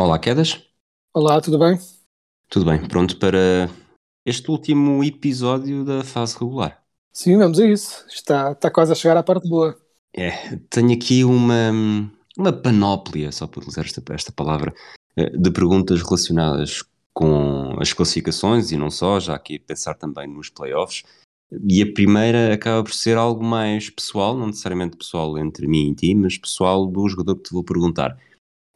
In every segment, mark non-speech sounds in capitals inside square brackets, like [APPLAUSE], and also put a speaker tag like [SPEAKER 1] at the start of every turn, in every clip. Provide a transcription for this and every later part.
[SPEAKER 1] Olá, Quedas.
[SPEAKER 2] Olá, tudo bem?
[SPEAKER 1] Tudo bem? Pronto para este último episódio da fase regular.
[SPEAKER 2] Sim, vamos a isso. Está, está quase a chegar à parte boa.
[SPEAKER 1] É, tenho aqui uma, uma panóplia, só para utilizar esta, esta palavra, eh, de perguntas relacionadas com as classificações e não só, já aqui pensar também nos playoffs. E a primeira acaba por ser algo mais pessoal, não necessariamente pessoal entre mim e ti, mas pessoal do jogador que te vou perguntar.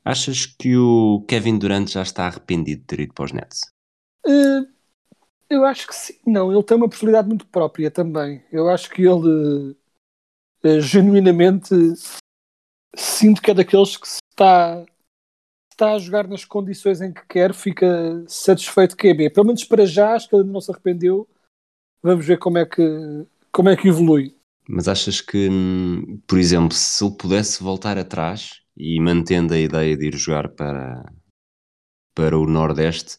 [SPEAKER 1] Achas que o Kevin Durant já está arrependido de ter ido para os Nets?
[SPEAKER 2] Eh, eu acho que sim. Não, ele tem uma personalidade muito própria também. Eu acho que ele eh, genuinamente sinto que é daqueles que se está, está a jogar nas condições em que quer, fica satisfeito que é B. Pelo menos para já, acho que ele não se arrependeu. Vamos ver como é que, como é que evolui.
[SPEAKER 1] Mas achas que, hum, por exemplo, se ele pudesse voltar atrás e mantendo a ideia de ir jogar para, para o Nordeste,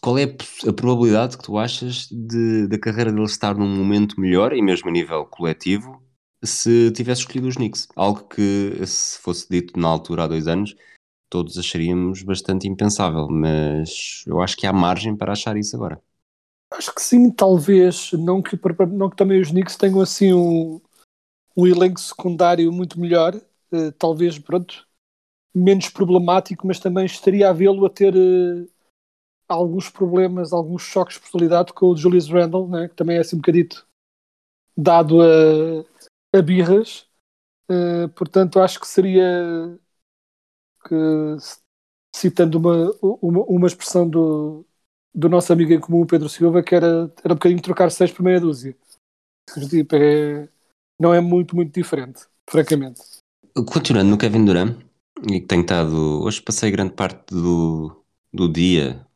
[SPEAKER 1] qual é a probabilidade que tu achas de, da carreira dele estar num momento melhor, e mesmo a nível coletivo, se tivesse escolhido os Knicks? Algo que, se fosse dito na altura há dois anos, todos acharíamos bastante impensável, mas eu acho que há margem para achar isso agora.
[SPEAKER 2] Acho que sim, talvez. Não que, não que também os Knicks tenham assim um, um elenco secundário muito melhor. Eh, talvez, pronto, menos problemático, mas também estaria a vê-lo a ter eh, alguns problemas, alguns choques de personalidade com o Julius Randle, né, que também é assim um bocadito dado a, a birras. Eh, portanto, acho que seria que, citando uma, uma, uma expressão do, do nosso amigo em comum, Pedro Silva, que era, era um bocadinho trocar seis por meia dúzia. Tipo, é, não é muito, muito diferente, francamente.
[SPEAKER 1] Continuando no Kevin Durant, e que tenho estado. Hoje passei grande parte do, do dia,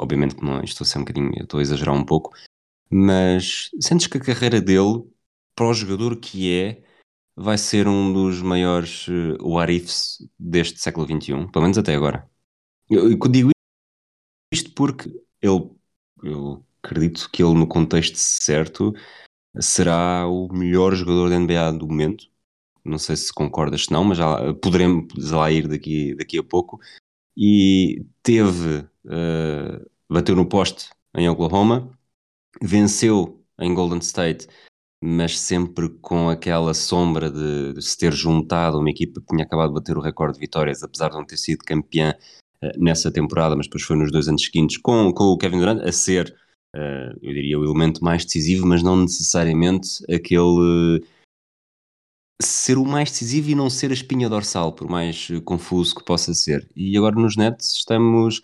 [SPEAKER 1] obviamente que não, estou a ser um bocadinho, estou a exagerar um pouco, mas sentes que a carreira dele, para o jogador que é, vai ser um dos maiores uh, what ifs deste século XXI, pelo menos até agora. Eu, eu digo isto porque ele, eu acredito que ele, no contexto certo, será o melhor jogador da NBA do momento. Não sei se concordas, se não, mas já poderemos lá ir daqui, daqui a pouco. E teve, uh, bateu no poste em Oklahoma, venceu em Golden State, mas sempre com aquela sombra de, de se ter juntado uma equipa que tinha acabado de bater o recorde de vitórias, apesar de não ter sido campeã uh, nessa temporada, mas depois foi nos dois anos seguintes, com, com o Kevin Durant a ser, uh, eu diria, o elemento mais decisivo, mas não necessariamente aquele ser o mais decisivo e não ser a espinha dorsal, por mais uh, confuso que possa ser. E agora nos Nets estamos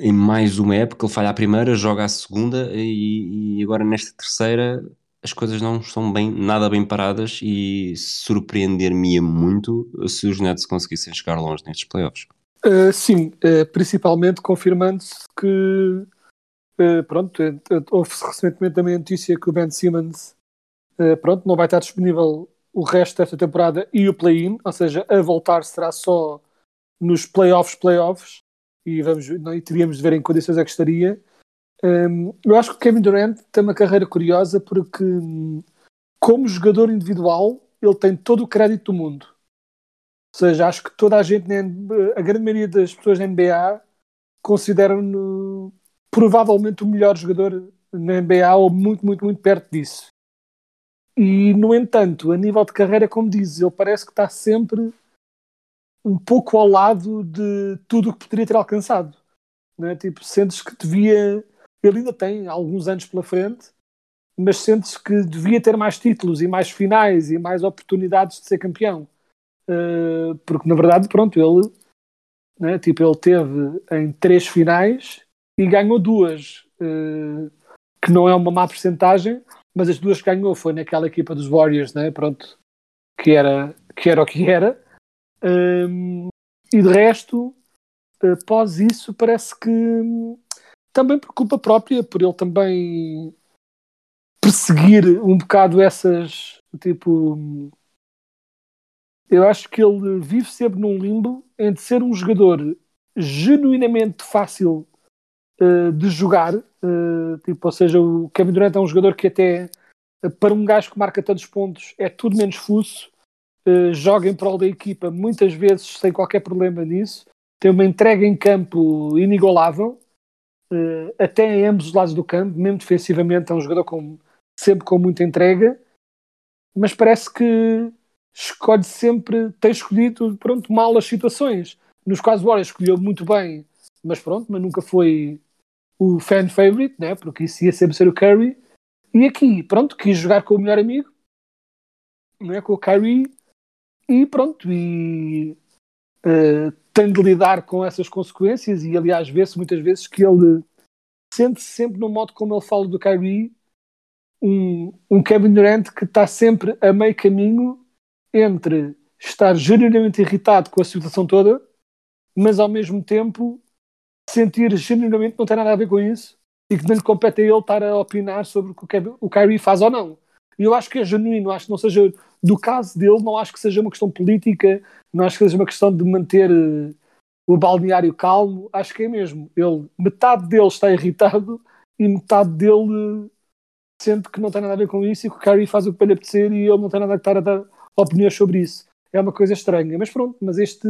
[SPEAKER 1] em mais uma época, ele falha a primeira, joga a segunda e, e agora nesta terceira as coisas não estão bem, nada bem paradas e surpreender-me muito se os Nets conseguissem chegar longe nestes playoffs.
[SPEAKER 2] Uh, sim, uh, principalmente confirmando-se que uh, pronto, houve recentemente também a notícia que o Ben Simmons pronto, não vai estar disponível o resto desta temporada e o play-in, ou seja, a voltar será só nos playoffs, playoffs, e, vamos, não, teríamos de ver em condições é que estaria. Um, eu acho que o Kevin Durant tem uma carreira curiosa porque, como jogador individual, ele tem todo o crédito do mundo. Ou seja, acho que toda a gente, a grande maioria das pessoas na NBA, consideram-no provavelmente o melhor jogador na NBA ou muito, muito, muito perto disso. E, no entanto, a nível de carreira, como dizes, ele parece que está sempre um pouco ao lado de tudo o que poderia ter alcançado. Né? Tipo, sentes que devia. Ele ainda tem alguns anos pela frente, mas sentes que devia ter mais títulos e mais finais e mais oportunidades de ser campeão. Uh, porque, na verdade, pronto, ele, né? tipo, ele teve em três finais e ganhou duas. Uh, que não é uma má porcentagem, mas as duas que ganhou foi naquela equipa dos Warriors, né? Pronto, que era, que era o que era. Um, e de resto, após isso, parece que hum, também por culpa própria, por ele também perseguir um bocado essas tipo hum, eu acho que ele vive sempre num limbo entre ser um jogador genuinamente fácil uh, de jogar, uh, tipo, ou seja, o Kevin Durant é um jogador que até uh, para um gajo que marca tantos pontos é tudo menos fuso, joga em prol da equipa muitas vezes sem qualquer problema nisso, tem uma entrega em campo inigualável, até em ambos os lados do campo, mesmo defensivamente é um jogador com, sempre com muita entrega, mas parece que escolhe sempre, tem escolhido pronto, mal as situações. Nos quais o Warriors escolheu muito bem, mas pronto, mas nunca foi o fan favorite, né? porque isso ia sempre ser o Curry. E aqui, pronto, quis jogar com o melhor amigo, não é? com o Curry, e pronto, e uh, tem de lidar com essas consequências. E aliás, vê-se muitas vezes que ele sente-se sempre no modo como ele fala do Kyrie, um, um Kevin Durant que está sempre a meio caminho entre estar genuinamente irritado com a situação toda, mas ao mesmo tempo sentir genuinamente não tem nada a ver com isso e que não lhe compete a ele estar a opinar sobre o que o Kyrie faz ou não. E eu acho que é genuíno, acho que não seja do caso dele, não acho que seja uma questão política, não acho que seja uma questão de manter uh, o balneário calmo, acho que é mesmo. Ele, metade dele está irritado e metade dele uh, sente que não tem nada a ver com isso e que o Kyrie faz o que lhe apetecer e ele não tem nada a dar opiniões sobre isso. É uma coisa estranha, mas pronto, mas este,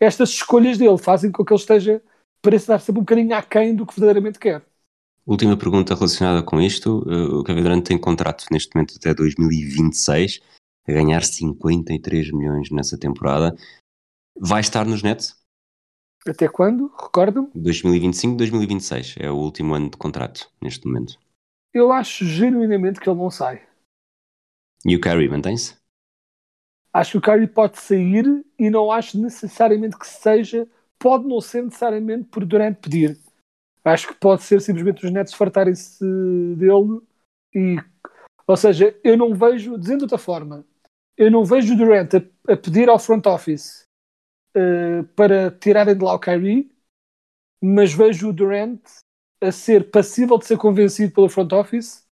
[SPEAKER 2] estas escolhas dele fazem com que ele esteja, pareça dar sempre um bocadinho aquém do que verdadeiramente quer.
[SPEAKER 1] Última pergunta relacionada com isto: o Kevin Durant tem contrato neste momento até 2026, a ganhar 53 milhões nessa temporada. Vai estar nos Nets?
[SPEAKER 2] Até quando? Recordo?
[SPEAKER 1] 2025, 2026. É o último ano de contrato neste momento.
[SPEAKER 2] Eu acho genuinamente que ele não sai.
[SPEAKER 1] E o Curry mantém-se?
[SPEAKER 2] Acho que o Kyrie pode sair e não acho necessariamente que seja, pode não ser necessariamente por Durant pedir. Acho que pode ser simplesmente os Nets fartarem-se dele e, ou seja, eu não vejo, dizendo de outra forma, eu não vejo o Durant a, a pedir ao front office uh, para tirarem de lá o Kyrie, mas vejo o Durant a ser passível de ser convencido pelo front office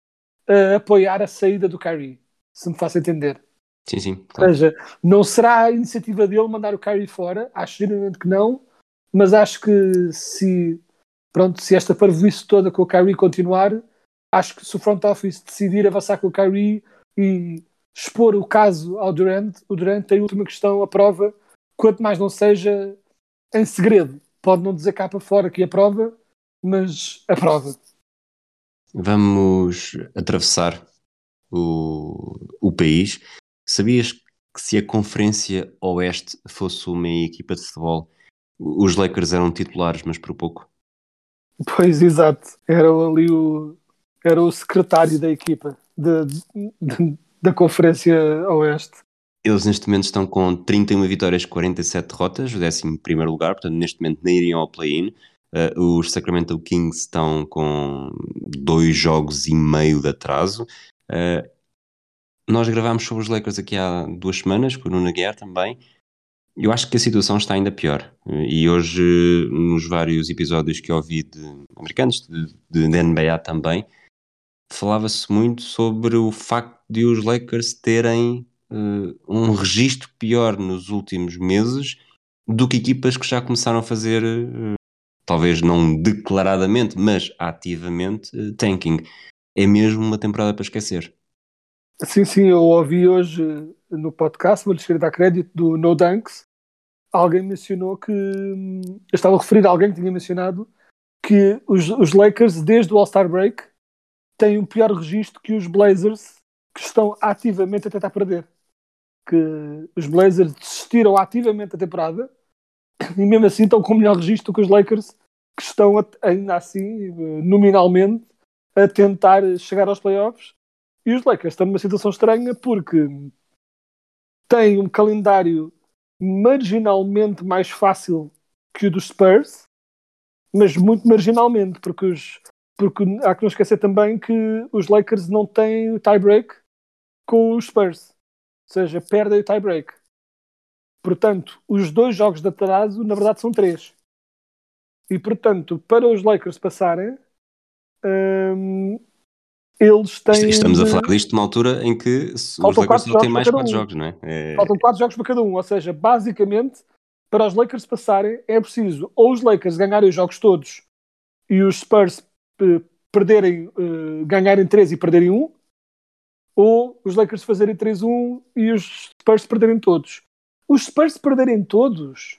[SPEAKER 2] a apoiar a saída do Kyrie, se me faço entender.
[SPEAKER 1] Sim, sim. Claro.
[SPEAKER 2] Ou seja, não será a iniciativa dele mandar o Kyrie fora, acho genuinamente que não, mas acho que se, pronto, se esta parvoíce toda com o Kyrie continuar, acho que se o front office decidir avançar com o Kyrie e expor o caso ao Durant, o Durant tem a última questão, a prova, quanto mais não seja em segredo. Pode não dizer cá para fora que aprova, mas aprova.
[SPEAKER 1] Vamos atravessar o, o país Sabias que se a Conferência Oeste fosse uma equipa de futebol, os Lakers eram titulares, mas por pouco?
[SPEAKER 2] Pois, exato. Era ali o, era o secretário da equipa de, de, da Conferência Oeste.
[SPEAKER 1] Eles neste momento estão com 31 vitórias, 47 derrotas, o 11 primeiro lugar, portanto neste momento nem iriam ao play-in. Uh, os Sacramento Kings estão com dois jogos e meio de atraso. Uh, nós gravámos sobre os Lakers aqui há duas semanas, com o Nuno Guerra também. Eu acho que a situação está ainda pior. E hoje, nos vários episódios que ouvi de americanos, de, de NBA também, falava-se muito sobre o facto de os Lakers terem uh, um registro pior nos últimos meses do que equipas que já começaram a fazer, uh, talvez não declaradamente, mas ativamente, uh, tanking. É mesmo uma temporada para esquecer.
[SPEAKER 2] Sim, sim, eu ouvi hoje no podcast, vou-lhes querer dar crédito, do No Dunks. Alguém mencionou que. Eu estava a referir a alguém que tinha mencionado que os, os Lakers, desde o All-Star Break, têm um pior registro que os Blazers, que estão ativamente a tentar perder. Que os Blazers desistiram ativamente da temporada [LAUGHS] e mesmo assim estão com o melhor registro que os Lakers, que estão ainda assim, nominalmente, a tentar chegar aos playoffs e os Lakers estão numa situação estranha porque têm um calendário marginalmente mais fácil que o dos Spurs, mas muito marginalmente, porque os, Porque há que não esquecer também que os Lakers não têm o tie-break com os Spurs. Ou seja, perdem o tie-break. Portanto, os dois jogos de atraso, na verdade, são três. E, portanto, para os Lakers passarem, hum, eles têm.
[SPEAKER 1] Estamos a falar disto numa altura em que os
[SPEAKER 2] Faltam
[SPEAKER 1] Lakers
[SPEAKER 2] quatro
[SPEAKER 1] só têm mais
[SPEAKER 2] para cada
[SPEAKER 1] 4
[SPEAKER 2] um.
[SPEAKER 1] jogos, não é? É-
[SPEAKER 2] Faltam quatro jogos para cada um. Ou seja, basicamente, para os Lakers passarem, é preciso ou os Lakers ganharem os jogos todos e os Spurs eh, perderem, eh, ganharem três e perderem um, ou os Lakers fazerem 3-1 e os Spurs perderem todos. Os Spurs perderem todos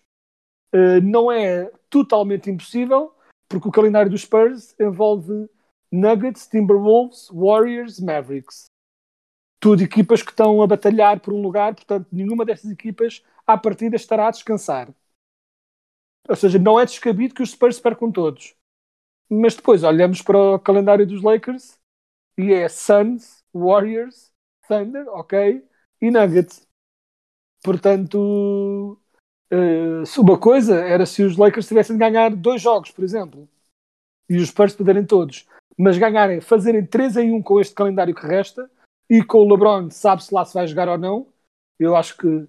[SPEAKER 2] eh, não é totalmente impossível, porque o calendário dos Spurs envolve Nuggets, Timberwolves, Warriors, Mavericks tudo equipas que estão a batalhar por um lugar, portanto, nenhuma destas equipas à partida estará a descansar. Ou seja, não é descabido que os Spurs percam todos. Mas depois olhamos para o calendário dos Lakers e é Suns, Warriors, Thunder, ok, e Nuggets. Portanto, eh, uma coisa era se os Lakers tivessem de ganhar dois jogos, por exemplo, e os Spurs perderem todos, mas ganharem, fazerem 3 em 1 com este calendário que resta, e com o LeBron sabe-se lá se vai jogar ou não. Eu acho que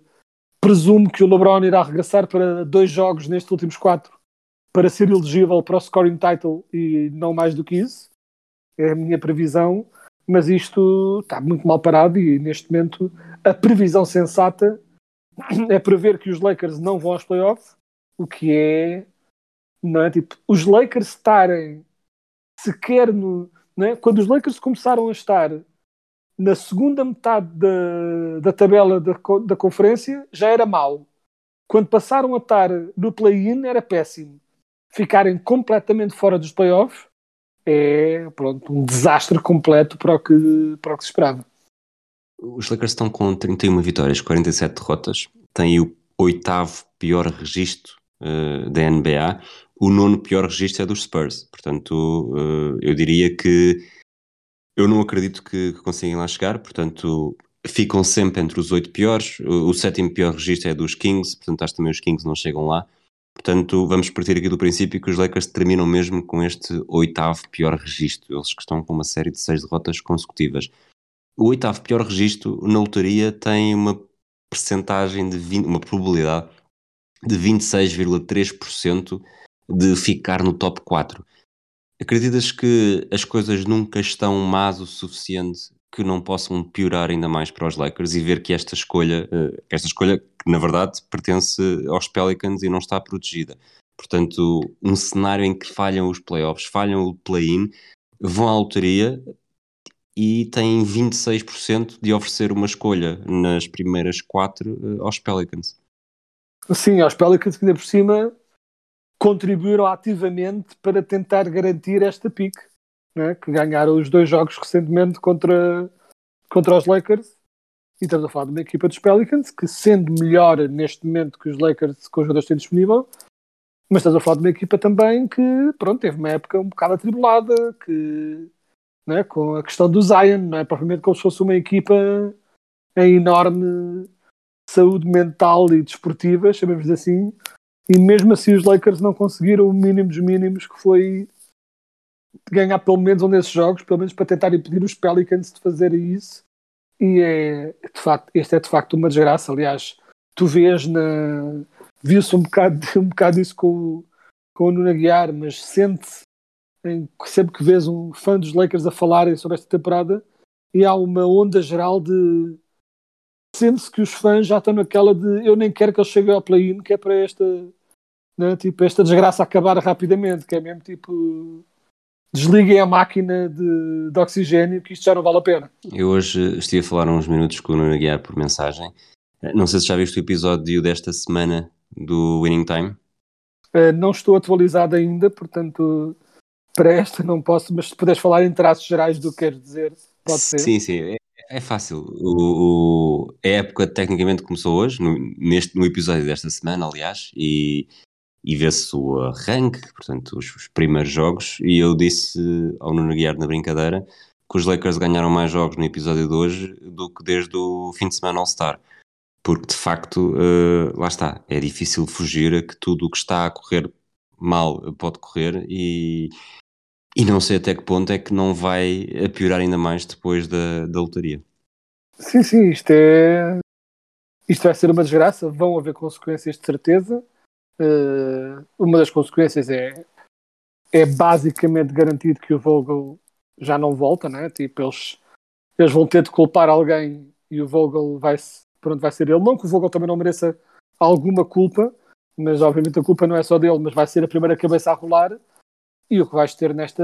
[SPEAKER 2] presumo que o LeBron irá regressar para dois jogos nestes últimos quatro para ser elegível para o scoring title e não mais do que isso. É a minha previsão, mas isto está muito mal parado e neste momento a previsão sensata [CLEARS THROAT] é prever que os Lakers não vão aos playoffs, o que é, não é tipo, os Lakers estarem sequer no, não é? quando os Lakers começaram a estar na segunda metade da, da tabela da, da conferência já era mau. Quando passaram a estar no play-in era péssimo. Ficarem completamente fora dos playoffs é pronto, um desastre completo para o que, para o que se esperava.
[SPEAKER 1] Os Lakers estão com 31 vitórias, 47 derrotas. Têm o oitavo pior registro eh, da NBA. O nono pior registro é dos Spurs. Portanto, eh, eu diria que eu não acredito que, que consigam lá chegar. Portanto, ficam sempre entre os oito piores. O, o sétimo pior registro é dos Kings. Portanto, acho que também os Kings não chegam lá. Portanto, vamos partir aqui do princípio que os Lakers terminam mesmo com este oitavo pior registro. Eles que estão com uma série de seis derrotas consecutivas. O oitavo pior registro na lotaria tem uma percentagem de 20, uma probabilidade de 26,3% de ficar no top 4. Acreditas que as coisas nunca estão más o suficiente que não possam piorar ainda mais para os Lakers e ver que esta escolha, eh, esta escolha que na verdade pertence aos Pelicans e não está protegida. Portanto, um cenário em que falham os playoffs, falham o play-in, vão à lotaria e têm 26% de oferecer uma escolha nas primeiras quatro eh, aos Pelicans.
[SPEAKER 2] Sim, aos Pelicans que ainda por cima contribuíram ativamente para tentar garantir esta pique, né? que ganharam os dois jogos recentemente contra, contra os Lakers. E estamos a falar de uma equipa dos Pelicans que, sendo melhor neste momento que os Lakers com os jogadores têm disponível, mas estamos a falar de uma equipa também que, pronto, teve uma época um bocado atribulada, que, né, com a questão do Zion, não é propriamente como se fosse uma equipa em enorme saúde mental e desportiva, chamemos assim, e mesmo assim os Lakers não conseguiram o mínimo dos mínimos que foi ganhar pelo menos um desses jogos, pelo menos para tentar impedir os Pelicans de fazerem isso. E é de facto, este é de facto uma desgraça. Aliás, tu vês na. Viu-se um bocado, [LAUGHS] um bocado isso com, o- com o Nuno mas sente-se em- sempre que vês um fã dos Lakers a falarem sobre esta temporada e há uma onda geral de sente-se que os fãs já estão naquela de eu nem quero que eles cheguem ao play-in, que é para esta, né, tipo, esta desgraça acabar rapidamente, que é mesmo tipo desliguem a máquina de, de oxigênio que isto já não vale a pena.
[SPEAKER 1] Eu hoje estive a falar uns minutos com o Nuno Aguiar por mensagem. Não sei se já viste o episódio desta semana do Winning Time.
[SPEAKER 2] Uh, não estou atualizado ainda, portanto para esta não posso, mas se puderes falar em traços gerais do que queres dizer, pode ser.
[SPEAKER 1] Sim, sim, é, fácil. O, o- a época tecnicamente começou hoje, no, neste, no episódio desta semana, aliás, e, e vê-se o arranque, portanto, os, os primeiros jogos. E eu disse ao Nuno Guiar na brincadeira que os Lakers ganharam mais jogos no episódio de hoje do que desde o fim de semana All-Star. Porque de facto, eh, lá está, é difícil fugir a que tudo o que está a correr mal pode correr e, E não sei até que ponto é que não vai piorar ainda mais depois da, da lotaria.
[SPEAKER 2] Sim, sim, isto é. Isto vai ser uma desgraça, vão haver consequências de certeza. Uh, uma das consequências é, é basicamente garantido que o Vogel já não volta, né? Tipo, eles, eles vão ter de culpar alguém e o Vogel vai, pronto, vai ser ele. Não que o Vogel também não mereça alguma culpa, mas obviamente a culpa não é só dele, mas vai ser a primeira cabeça a rolar. E o que vais ter nesta,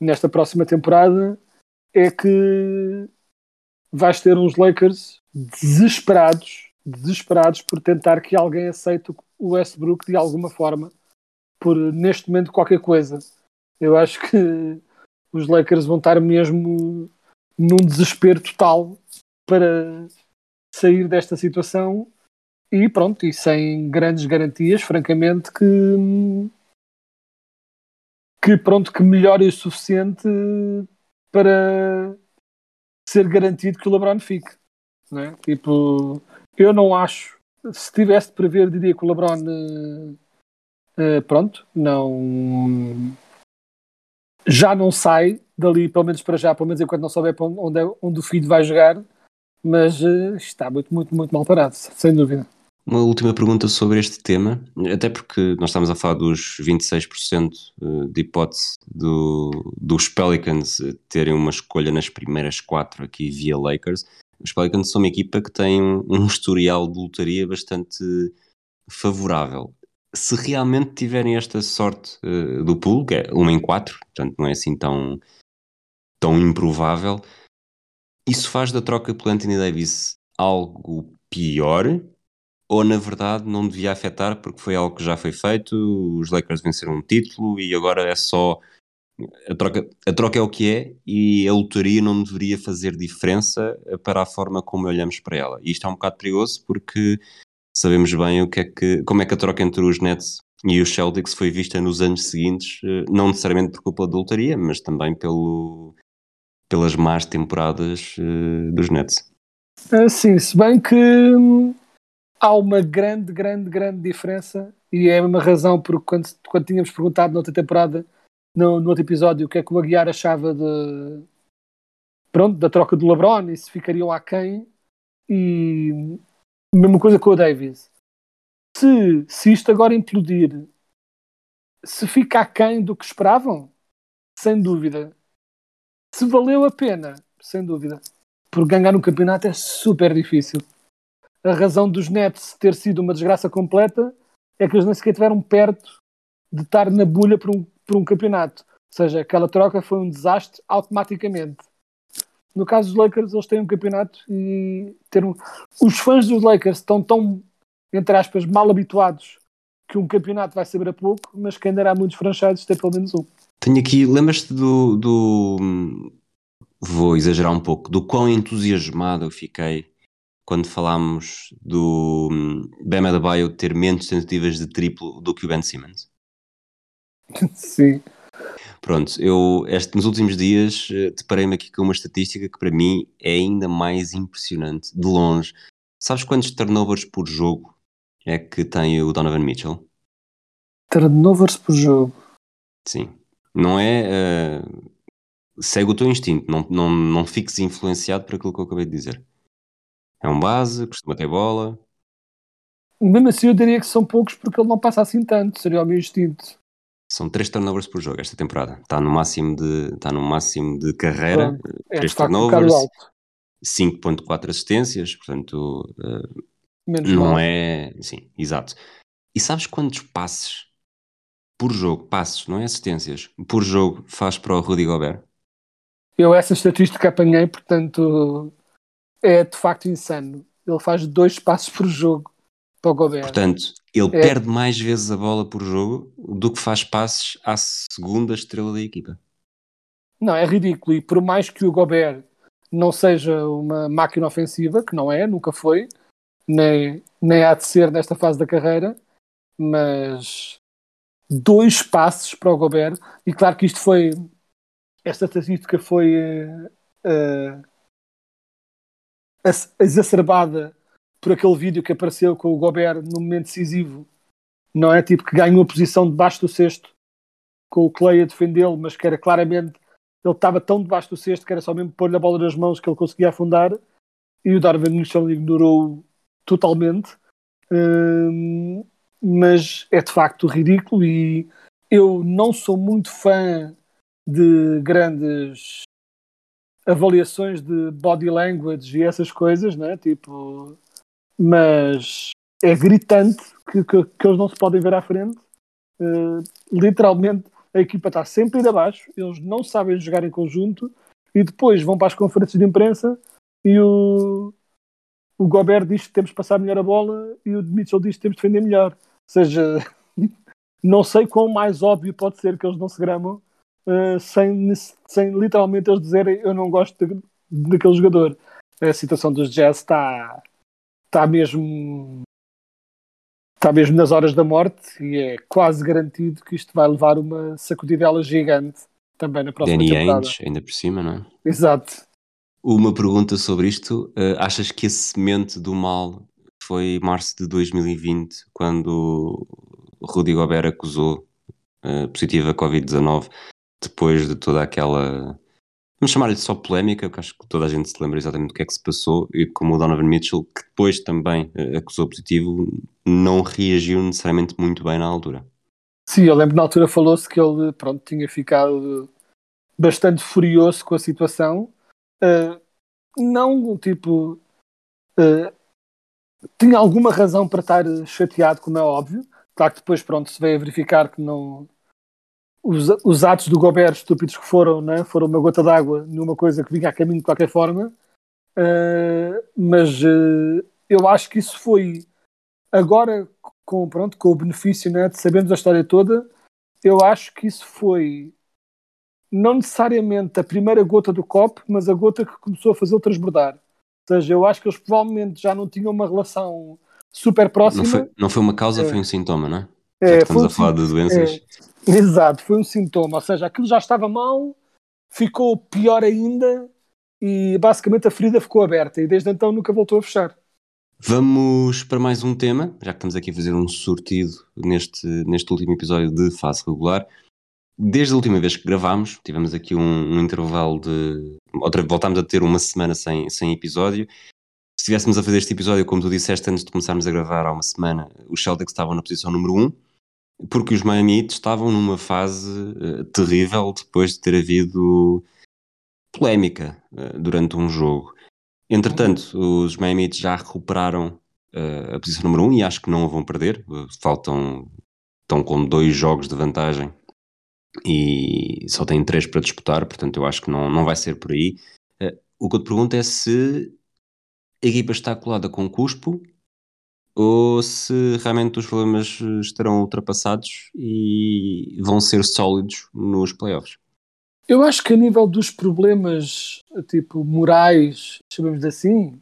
[SPEAKER 2] nesta próxima temporada é que vais ter uns Lakers desesperados, desesperados por tentar que alguém aceite o Westbrook de alguma forma, por neste momento qualquer coisa. Eu acho que os Lakers vão estar mesmo num desespero total para sair desta situação e pronto, e sem grandes garantias, francamente, que que pronto, que melhore o suficiente para ser garantido que o LeBron fique. É? Tipo, eu não acho. Se tivesse de prever, diria que o LeBron. Uh, pronto, não. Já não sai dali, pelo menos para já, pelo menos enquanto não souber onde, é, onde o filho vai jogar, mas uh, está muito, muito, muito mal parado, sem dúvida.
[SPEAKER 1] Uma última pergunta sobre este tema, até porque nós estamos a falar dos 26% eh, de hipótese do, dos Pelicans terem uma escolha nas primeiras quatro aqui via Lakers. Os Pelicans são uma equipa que tem um historial de lotaria bastante favorável. Se realmente tiverem esta sorte uh, do pool, que é uma em quatro, portanto não é assim tão, tão improvável, isso faz da troca pelo Anthony Davis algo pior ou na verdade não devia afetar porque foi algo que já foi feito, os Lakers venceram um título e agora é só a troca, a troca é o que é e a lotaria não deveria fazer diferença para a forma como olhamos para ela. E isto é um bocado perigoso porque sabemos bem o que é que, como é que a troca entre os Nets e os Celtics foi vista nos anos seguintes, eh, não necessariamente por culpa da lotaria, mas também pelo, pelas más temporadas uh, dos Nets.
[SPEAKER 2] Uh, sim, se bem que hum, há uma grande, grande, grande diferença e é a mesma razão porque quando, quando tínhamos perguntado na outra temporada, no, no outro episódio, o que é que o Aguiar achava de pronto, da troca do LeBron e se ficariam aquém e mesma coisa com o Davis. Se, se isto agora implodir, se fica aquém do que esperavam, sem dúvida. Se valeu a pena, sem dúvida. Porque ganhar um campeonato é super difícil a razão dos Nets ter sido uma desgraça completa é que eles nem sequer estiveram perto de estar na bulha por um, por um campeonato. Ou seja, aquela troca foi um desastre automaticamente. No caso dos Lakers, eles têm um campeonato e ter um... os fãs dos Lakers estão tão, entre aspas, mal habituados que um campeonato vai saber a pouco, mas que ainda há muitos franchises ter pelo menos um.
[SPEAKER 1] Tenho aqui, lembras-te do, do. Vou exagerar um pouco, do quão entusiasmado eu fiquei quando falámos do hum, Bam Adebayo ter menos tentativas de triplo do que o Ben Simmons. [LAUGHS]
[SPEAKER 2] Sim.
[SPEAKER 1] Pronto, eu este, nos últimos dias eh, deparei-me aqui com uma estatística que para mim é ainda mais impressionante, de longe. Sabes quantos turnovers por jogo é que tem o Donovan Mitchell?
[SPEAKER 2] Turnovers por jogo?
[SPEAKER 1] Sim. Não é. Uh, segue o teu instinto, não, não, não fiques influenciado por aquilo que eu acabei de dizer. É um base, costuma ter bola.
[SPEAKER 2] Mesmo assim, eu diria que são poucos porque ele não passa assim tanto, seria o meu instinto.
[SPEAKER 1] São 3 turnovers por jogo esta temporada. Está no máximo de, está no máximo de carreira.
[SPEAKER 2] É, 3 turnovers, um
[SPEAKER 1] 5.4 assistências, portanto uh,
[SPEAKER 2] Menos
[SPEAKER 1] não
[SPEAKER 2] mal.
[SPEAKER 1] é. Sim, exato. E sabes quantos passes por jogo, passes, não é assistências, por jogo faz para o Rudy Gobert?
[SPEAKER 2] Eu essa estatística apanhei, portanto é de facto insano. Ele faz dois passos por jogo para o Gobert.
[SPEAKER 1] Portanto, ele
[SPEAKER 2] É.
[SPEAKER 1] perde mais vezes a bola por jogo do que faz passes à segunda estrela da equipa.
[SPEAKER 2] Não, é ridículo. E por mais que o Gobert não seja uma máquina ofensiva, que não é, nunca foi, nem, nem há de ser nesta fase da carreira, mas dois passos para o Gobert. E claro que isto foi. Esta estatística foi eh, ex- exacerbada por aquele vídeo que apareceu com o Gobert no momento decisivo, não é? Tipo que ganhou a posição debaixo do cesto com o Clay a defendê-lo, mas que era claramente ele estava tão debaixo do cesto que era só mesmo pôr-lhe a bola nas mãos que ele conseguia afundar e o Donovan Mitchell ignorou totalmente. Hum, mas é de facto ridículo e eu não sou muito fã de grandes avaliações de body language e essas coisas, né? Tipo, mas é gritante que, que, que eles não se podem ver à frente. Uh, literalmente a equipa está sempre aí abaixo, eles não sabem jogar em conjunto e depois vão para as conferências de imprensa e o, o Gobert diz que temos que passar melhor a bola e o Mitchell diz que temos de defender melhor. Ou seja, [LAUGHS] não sei quão mais óbvio pode ser que eles não se gramam uh, sem, sem literalmente eles dizerem eu não gosto de, daquele jogador. A situação dos Jazz está, está mesmo está mesmo nas horas da morte e é quase garantido que isto vai levar uma sacudidela gigante também na próxima
[SPEAKER 1] Danny
[SPEAKER 2] temporada.
[SPEAKER 1] Ainge, ainda por cima, não é?
[SPEAKER 2] Exato.
[SPEAKER 1] Uma pergunta sobre isto. Uh, achas que a semente do mal foi março de 2020, quando Rudy Gobert acusou uh, positiva Covid-19, depois de toda aquela. Vamos chamar-lhe só polémica, porque acho que toda a gente se lembra exatamente do que é que se passou, e como o Donovan Mitchell, que depois também uh, acusou positivo, não reagiu necessariamente muito bem na altura.
[SPEAKER 2] Sim, eu lembro na altura falou-se que ele pronto, tinha ficado bastante furioso com a situação. Uh, não, tipo, uh, tinha alguma razão para estar chateado, como é óbvio. Claro que depois, pronto, se veio a verificar que não. Os, os atos do Gobert estúpidos que foram, né, foram uma gota d'água numa coisa que vinha a caminho de qualquer forma. Uh, mas uh, eu acho que isso foi agora com, pronto, com o benefício né, de sabermos a história toda, eu acho que isso foi não necessariamente a primeira gota do copo, mas a gota que começou a fazê-lo transbordar. Ou seja, eu acho que eles provavelmente já não tinham uma relação super próxima.
[SPEAKER 1] Não foi, não foi uma causa,
[SPEAKER 2] É.
[SPEAKER 1] foi um sintoma, não é?
[SPEAKER 2] É,
[SPEAKER 1] estamos
[SPEAKER 2] foi
[SPEAKER 1] a falar de doenças.
[SPEAKER 2] é, exato, foi um sintoma. Ou seja, aquilo já estava mal, ficou pior ainda e basicamente a ferida ficou aberta e desde então nunca voltou a fechar.
[SPEAKER 1] Vamos para mais um tema, já que estamos aqui a fazer um sortido neste, neste último episódio de fase regular. Desde a última vez que gravámos, tivemos aqui um, um intervalo de. Outra, voltámos a ter uma semana sem, sem episódio. Se estivéssemos a fazer este episódio, como tu disseste antes de começarmos a gravar há uma semana, os Celtics estavam na posição número 1, porque os Miami Heat estavam numa fase eh, terrível depois de ter havido polémica eh, durante um jogo. Entretanto, os Miami Heat já recuperaram eh, a posição número 1 e acho que não a vão perder. Faltam, estão com dois jogos de vantagem e só têm três para disputar, portanto eu acho que não, não vai ser por aí. O que eu te pergunto é se a equipa está colada com cuspo ou se realmente os problemas eh, estarão ultrapassados e vão ser sólidos nos playoffs.
[SPEAKER 2] Eu acho que a nível dos problemas tipo morais, chamamos assim,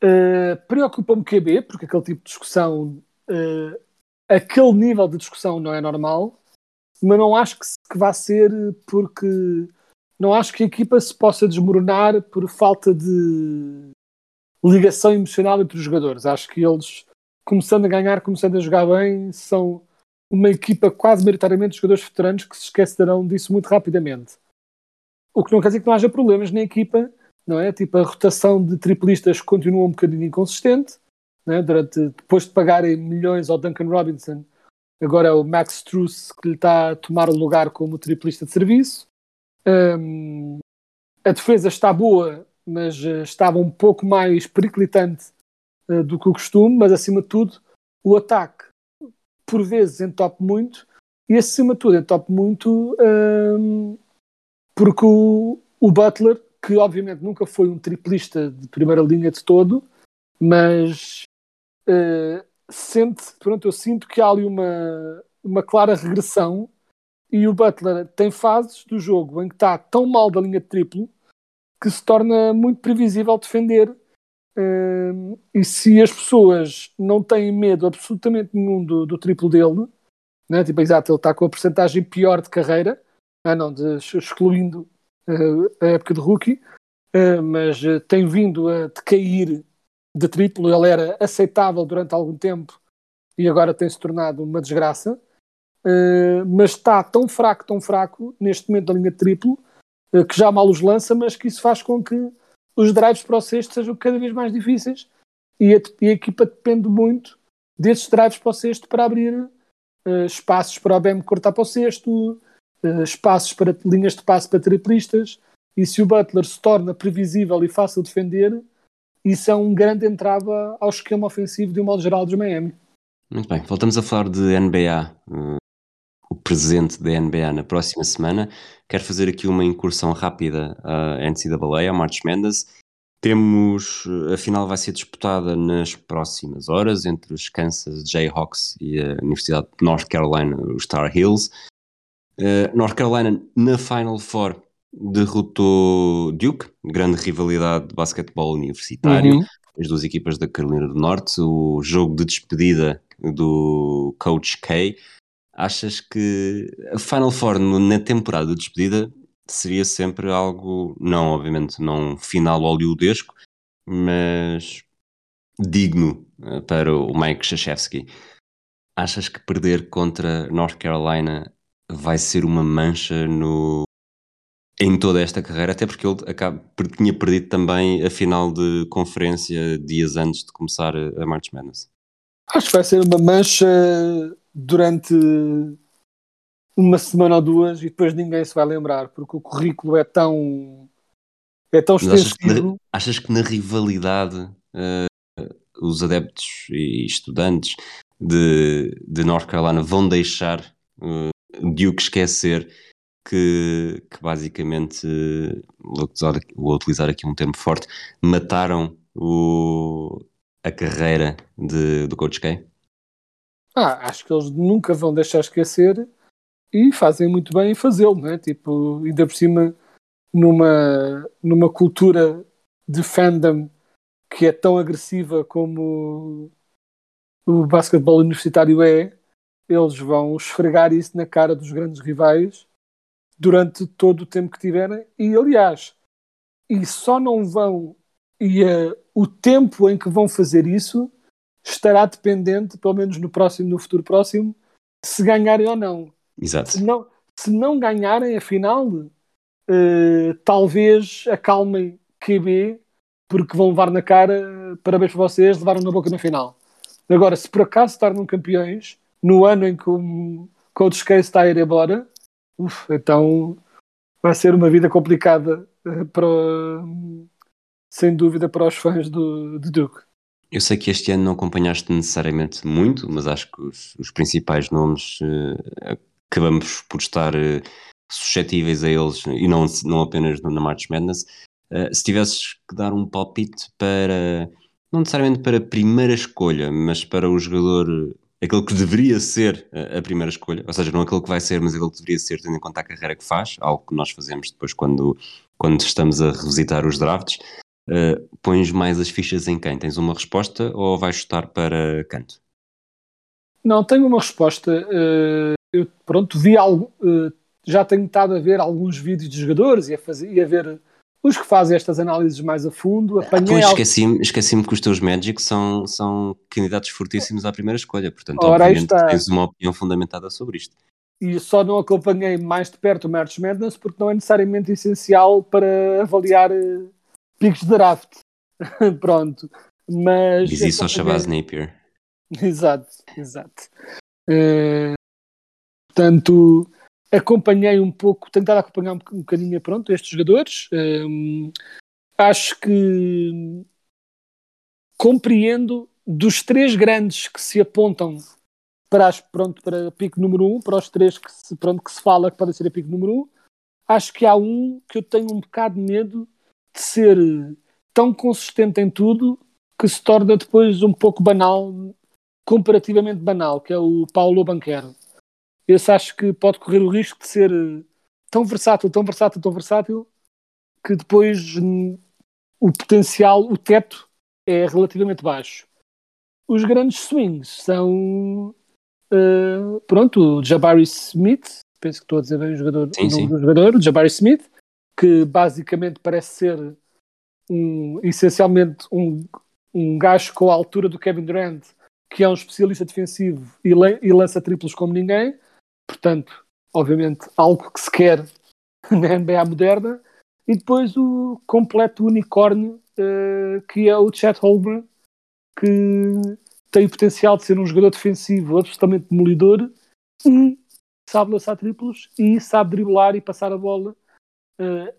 [SPEAKER 2] eh, preocupa-me QB, porque aquele tipo de discussão, eh, aquele nível de discussão não é normal, mas não acho que, que vá ser porque não acho que a equipa se possa desmoronar por falta de ligação emocional entre os jogadores. Acho que eles, começando a ganhar, começando a jogar bem, são uma equipa quase maioritariamente de jogadores veteranos que se esquecerão disso muito rapidamente. O que não quer dizer que não haja problemas na equipa, não é? Tipo, a rotação de triplistas continua um bocadinho inconsistente, é? Durante, depois de pagarem milhões ao Duncan Robinson, agora é o Max Struess que lhe está a tomar o lugar como triplista de serviço. Hum, a defesa está boa, mas eh, estava um pouco mais periclitante eh, do que o costume, mas acima de tudo, o ataque por vezes entope muito e acima de tudo entope muito hum, porque o, o Butler, que obviamente nunca foi um triplista de primeira linha de todo, mas eh, sente, pronto, eu sinto que há ali uma, uma clara regressão e o Butler tem fases do jogo em que está tão mal da linha de triplo que se torna muito previsível defender Hum, e se as pessoas não têm medo absolutamente nenhum do, do triplo dele, né? tipo, exato, ele está com a porcentagem pior de carreira, ah, não, de- excluindo eh, a época de rookie, eh, mas eh, tem vindo a decair de triplo. Ele era aceitável durante algum tempo e agora tem se tornado uma desgraça. uh, mas está tão fraco, tão fraco, neste momento da linha de triplo, uh, que já mal os lança, mas que isso faz com que os drives para o sexto sejam cada vez mais difíceis. E a, e a equipa depende muito desses drives para o sexto para abrir uh, espaços para o BM cortar para o sexto, espaços para linhas de passe para triplistas, e se o Butler se torna previsível e fácil de defender, isso é um grande entrave ao esquema ofensivo de um modo geral dos Miami.
[SPEAKER 1] Muito bem, voltamos a falar de NBA, uh, o presente da NBA na próxima semana. Quero fazer aqui uma incursão rápida à NCAA, ao March Madness. Temos, a final vai ser disputada nas próximas horas entre os Kansas Jayhawks e a Universidade de North Carolina, os Tar Heels. Uh, North Carolina na Final Four derrotou Duke, grande rivalidade de basquetebol universitário, uhum. as duas equipas da Carolina do Norte, o jogo de despedida do Coach K. Achas que a Final Four na temporada de despedida seria sempre algo, não, obviamente, não final hollywoodesco, mas digno eh, para o Mike Krzyzewski. Achas que perder contra North Carolina vai ser uma mancha no em toda esta carreira, até porque ele acaba, tinha perdido também a final de conferência dias antes de começar a March Madness.
[SPEAKER 2] Acho que vai ser uma mancha durante uma semana ou duas e depois ninguém se vai lembrar, porque o currículo é tão é tão extensivo.
[SPEAKER 1] Achas que, na, achas que na rivalidade uh, os adeptos e estudantes de, de North Carolina vão deixar uh, Duke esquecer que, que basicamente, vou utilizar, vou utilizar aqui um termo forte, mataram o, a carreira de, do Coach K?
[SPEAKER 2] Ah, acho que eles nunca vão deixar esquecer e fazem muito bem em fazê-lo, não é? Tipo, ainda por cima, numa, numa cultura de fandom que é tão agressiva como o basquetebol universitário é, eles vão esfregar isso na cara dos grandes rivais durante todo o tempo que tiverem e aliás e só não vão e uh, o tempo em que vão fazer isso estará dependente pelo menos no próximo no futuro próximo se ganharem ou não.
[SPEAKER 1] Exato.
[SPEAKER 2] Se não, se não ganharem afinal uh, talvez acalmem QB porque vão levar na cara parabéns para vocês levaram na boca na final. Agora se por acaso tornam campeões no ano em que o Coach K está a ir embora Uf, então vai ser uma vida complicada eh, para, sem dúvida para os fãs do, de Duke.
[SPEAKER 1] Eu sei que este ano não acompanhaste necessariamente muito, mas acho que os, os principais nomes uh, acabamos por estar uh, suscetíveis a eles e não, não apenas na March Madness. Uh, se tivesses que dar um palpite para, não necessariamente para a primeira escolha, mas para o jogador aquele que deveria ser a primeira escolha, ou seja, não aquele que vai ser, mas aquele que deveria ser, tendo em conta a carreira que faz, algo que nós fazemos depois quando, quando estamos a revisitar os drafts. Uh, pões mais as fichas em quem? Tens uma resposta ou vais chutar para canto?
[SPEAKER 2] Não, tenho uma resposta. Uh, eu, pronto, vi algo, uh, já tenho estado a ver alguns vídeos de jogadores e a, fazer, e a ver os que fazem estas análises mais a fundo.
[SPEAKER 1] Apanhei pois, esqueci-me esqueci que os teus Magic são, são candidatos fortíssimos à primeira escolha, portanto, Ora, obviamente tens uma opinião fundamentada sobre isto.
[SPEAKER 2] E só não acompanhei mais de perto o March Madness porque não é necessariamente essencial para avaliar uh, picos de draft. [LAUGHS] Pronto. Mas
[SPEAKER 1] Diz isso ao Shabazz Napier. [LAUGHS]
[SPEAKER 2] Exato, exato. Uh, portanto, acompanhei um pouco, tentado acompanhar um, um bocadinho pronto, estes jogadores. Um, acho que compreendo dos três grandes que se apontam para, as, pronto, para pico número um, para os três que se, pronto, que se fala que podem ser a pico número um, acho que há um que eu tenho um bocado de medo de ser tão consistente em tudo que se torna depois um pouco banal, comparativamente banal, que é o Paulo Banquero esse acho que pode correr o risco de ser eh, tão versátil, tão versátil, tão versátil, que depois hum, o potencial, o teto é relativamente baixo. Os grandes swings são uh, pronto, o Jabari Smith, penso que estou a dizer bem o, jogador, sim, o sim. do jogador, o Jabari Smith, que basicamente parece ser um, essencialmente um, um gajo com a altura do Kevin Durant, que é um especialista defensivo e, e lança triplos como ninguém. Portanto, obviamente, algo que se quer [LAUGHS] na NBA moderna, e depois o completo unicórnio uh, que é o Chet Holmgren, que tem o potencial de ser um jogador defensivo absolutamente demolidor e sabe lançar triplos e sabe driblar e passar a bola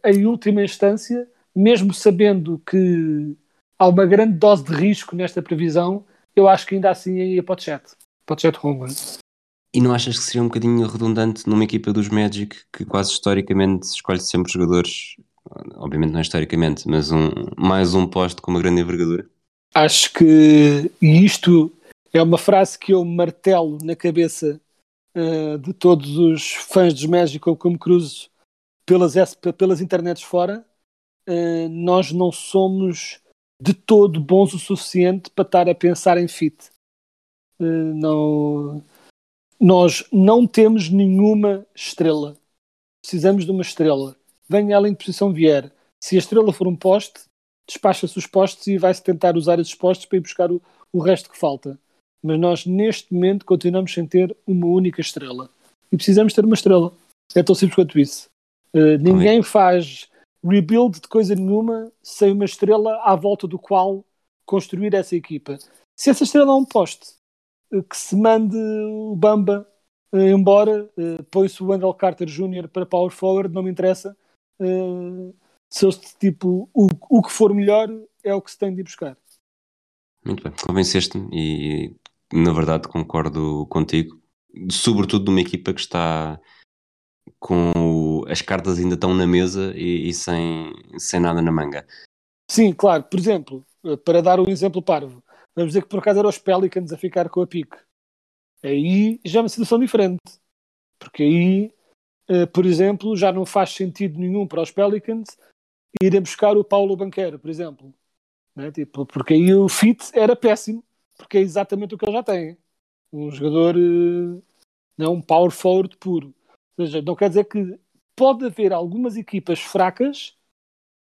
[SPEAKER 2] em última instância, mesmo sabendo que há uma grande dose de risco nesta previsão, eu acho que ainda assim ia para o Chet, para o Chet Holmgren.
[SPEAKER 1] E não achas que seria um bocadinho redundante numa equipa dos Magic que quase historicamente escolhe sempre jogadores, obviamente não é historicamente, mas um, mais um posto com uma grande envergadura?
[SPEAKER 2] Acho que e isto é uma frase que eu martelo na cabeça uh, de todos os fãs dos Magic ou como cruzo pelas, pelas internets fora. Uh, nós não somos de todo bons o suficiente para estar a pensar em fit. Uh, não nós não temos nenhuma estrela. Precisamos de uma estrela. Venha ela em que posição vier. Se a estrela for um poste, despacha-se os postes e vai-se tentar usar esses postes para ir buscar o, o resto que falta. Mas nós, neste momento, continuamos sem ter uma única estrela. E precisamos ter uma estrela. É tão simples quanto isso. Uh, ninguém faz rebuild de coisa nenhuma sem uma estrela à volta do qual construir essa equipa. Se essa estrela é um poste, que se mande o Bamba uh, embora, uh, põe-se o Wendell Carter Jr. para power forward, não me interessa. Uh, se eles, tipo, o, o que for melhor é o que se tem de ir buscar.
[SPEAKER 1] Muito bem, convenceste-me e na verdade concordo contigo, sobretudo de uma equipa que está com o, as cartas ainda estão na mesa e, e, sem, sem nada na manga.
[SPEAKER 2] Sim, claro, por exemplo, para dar um exemplo parvo, Vamos dizer que por acaso eram os Pelicans a ficar com a pique. Aí já é uma situação diferente. Porque aí, uh, por exemplo, já não faz sentido nenhum para os Pelicans irem buscar o Paulo Banquero, por exemplo. Né? Tipo, porque aí o fit era péssimo. Porque é exatamente o que ele já tem. Um jogador, uh, não, um power forward puro. Seja, não quer dizer que pode haver algumas equipas fracas